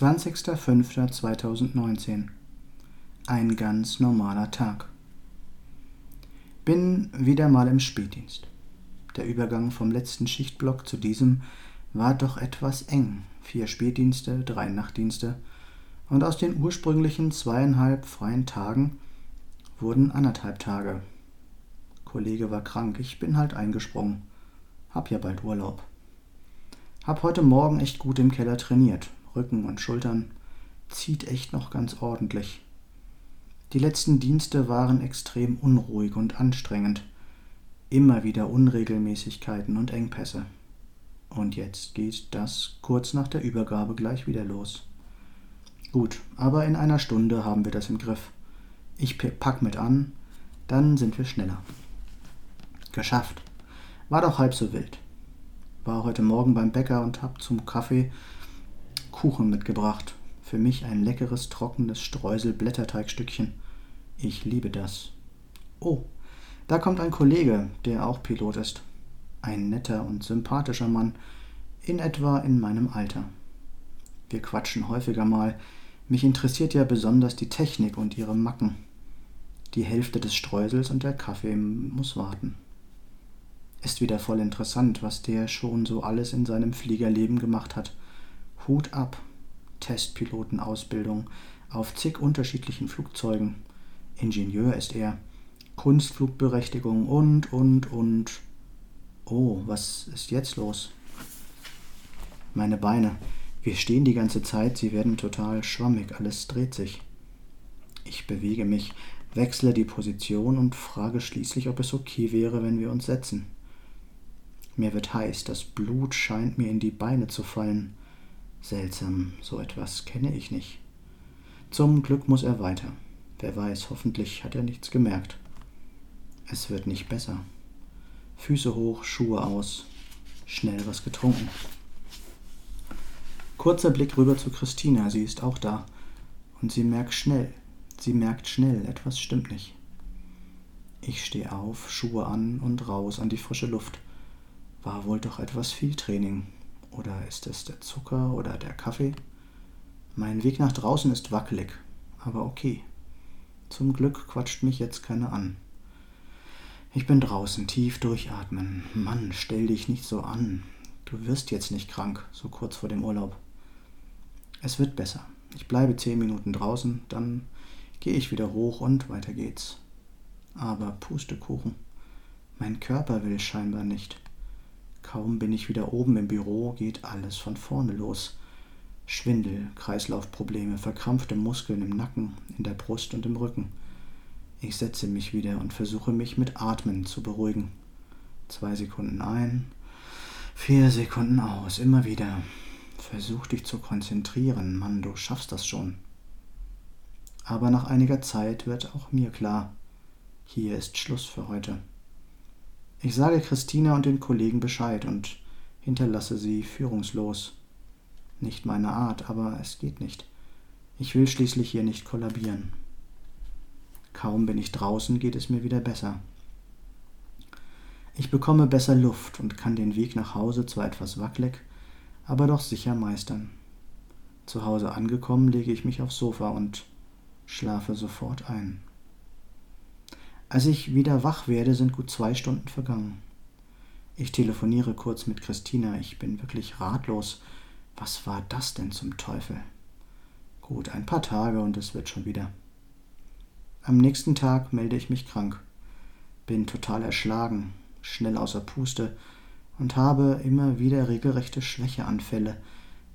20.05.2019 Ein ganz normaler Tag. Bin wieder mal im Spätdienst. Der Übergang vom letzten Schichtblock zu diesem war doch etwas eng. Vier Spätdienste, drei Nachtdienste und aus den ursprünglichen zweieinhalb freien Tagen wurden anderthalb Tage. Kollege war krank, ich bin halt eingesprungen. Hab ja bald Urlaub. Hab heute Morgen echt gut im Keller trainiert. Rücken und Schultern. Zieht echt noch ganz ordentlich. Die letzten Dienste waren extrem unruhig und anstrengend. Immer wieder Unregelmäßigkeiten und Engpässe. Und jetzt geht das kurz nach der Übergabe gleich wieder los. Gut, aber in einer Stunde haben wir das im Griff. Ich pack mit an, dann sind wir schneller. Geschafft. War doch halb so wild war heute Morgen beim Bäcker und hab zum Kaffee Kuchen mitgebracht. Für mich ein leckeres, trockenes Streusel-Blätterteigstückchen. Ich liebe das. Oh, da kommt ein Kollege, der auch Pilot ist. Ein netter und sympathischer Mann, in etwa in meinem Alter. Wir quatschen häufiger mal. Mich interessiert ja besonders die Technik und ihre Macken. Die Hälfte des Streusels und der Kaffee muss warten. Ist wieder voll interessant, was der schon so alles in seinem Fliegerleben gemacht hat. Hut ab. Testpilotenausbildung auf zig unterschiedlichen Flugzeugen. Ingenieur ist er. Kunstflugberechtigung und, und, und. Oh, was ist jetzt los? Meine Beine. Wir stehen die ganze Zeit, sie werden total schwammig, alles dreht sich. Ich bewege mich, wechsle die Position und frage schließlich, ob es okay wäre, wenn wir uns setzen. Mir wird heiß, das Blut scheint mir in die Beine zu fallen. Seltsam, so etwas kenne ich nicht. Zum Glück muss er weiter. Wer weiß, hoffentlich hat er nichts gemerkt. Es wird nicht besser. Füße hoch, Schuhe aus, schnell was getrunken. Kurzer Blick rüber zu Christina, sie ist auch da. Und sie merkt schnell, sie merkt schnell, etwas stimmt nicht. Ich stehe auf, Schuhe an und raus an die frische Luft. War wohl doch etwas viel Training. Oder ist es der Zucker oder der Kaffee? Mein Weg nach draußen ist wackelig, aber okay. Zum Glück quatscht mich jetzt keiner an. Ich bin draußen, tief durchatmen. Mann, stell dich nicht so an. Du wirst jetzt nicht krank, so kurz vor dem Urlaub. Es wird besser. Ich bleibe zehn Minuten draußen, dann gehe ich wieder hoch und weiter geht's. Aber Pustekuchen. Mein Körper will scheinbar nicht. Kaum bin ich wieder oben im Büro, geht alles von vorne los. Schwindel, Kreislaufprobleme, verkrampfte Muskeln im Nacken, in der Brust und im Rücken. Ich setze mich wieder und versuche mich mit Atmen zu beruhigen. Zwei Sekunden ein, vier Sekunden aus, immer wieder. Versuch dich zu konzentrieren, Mann, du schaffst das schon. Aber nach einiger Zeit wird auch mir klar, hier ist Schluss für heute. Ich sage Christina und den Kollegen Bescheid und hinterlasse sie führungslos. Nicht meine Art, aber es geht nicht. Ich will schließlich hier nicht kollabieren. Kaum bin ich draußen, geht es mir wieder besser. Ich bekomme besser Luft und kann den Weg nach Hause zwar etwas wackelig, aber doch sicher meistern. Zu Hause angekommen, lege ich mich aufs Sofa und schlafe sofort ein. Als ich wieder wach werde, sind gut zwei Stunden vergangen. Ich telefoniere kurz mit Christina. Ich bin wirklich ratlos. Was war das denn zum Teufel? Gut, ein paar Tage und es wird schon wieder. Am nächsten Tag melde ich mich krank. Bin total erschlagen, schnell außer Puste und habe immer wieder regelrechte Schwächeanfälle,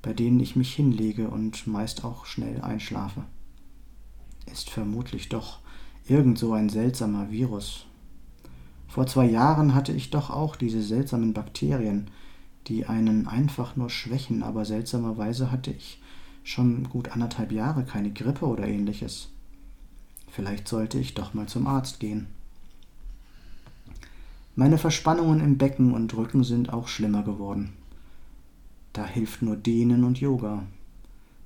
bei denen ich mich hinlege und meist auch schnell einschlafe. Ist vermutlich doch Irgend so ein seltsamer Virus. Vor zwei Jahren hatte ich doch auch diese seltsamen Bakterien, die einen einfach nur schwächen, aber seltsamerweise hatte ich schon gut anderthalb Jahre keine Grippe oder ähnliches. Vielleicht sollte ich doch mal zum Arzt gehen. Meine Verspannungen im Becken und Rücken sind auch schlimmer geworden. Da hilft nur Dehnen und Yoga.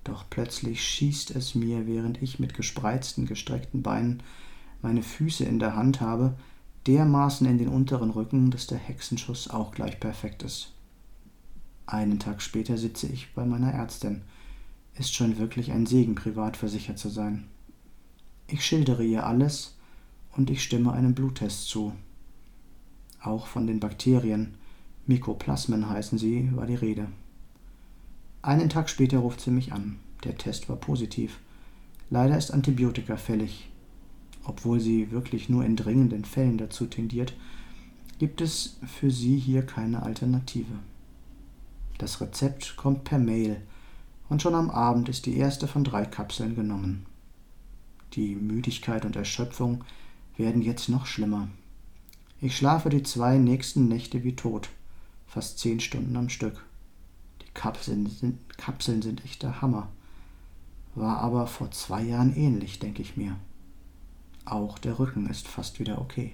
Doch plötzlich schießt es mir, während ich mit gespreizten, gestreckten Beinen meine Füße in der Hand habe, dermaßen in den unteren Rücken, dass der Hexenschuss auch gleich perfekt ist. Einen Tag später sitze ich bei meiner Ärztin. Ist schon wirklich ein Segen, privat versichert zu sein. Ich schildere ihr alles und ich stimme einem Bluttest zu. Auch von den Bakterien, Mykoplasmen heißen sie, war die Rede. Einen Tag später ruft sie mich an. Der Test war positiv. Leider ist Antibiotika fällig. Obwohl sie wirklich nur in dringenden Fällen dazu tendiert, gibt es für sie hier keine Alternative. Das Rezept kommt per Mail und schon am Abend ist die erste von drei Kapseln genommen. Die Müdigkeit und Erschöpfung werden jetzt noch schlimmer. Ich schlafe die zwei nächsten Nächte wie tot, fast zehn Stunden am Stück. Die Kapseln sind, Kapseln sind echter Hammer. War aber vor zwei Jahren ähnlich, denke ich mir. Auch der Rücken ist fast wieder okay.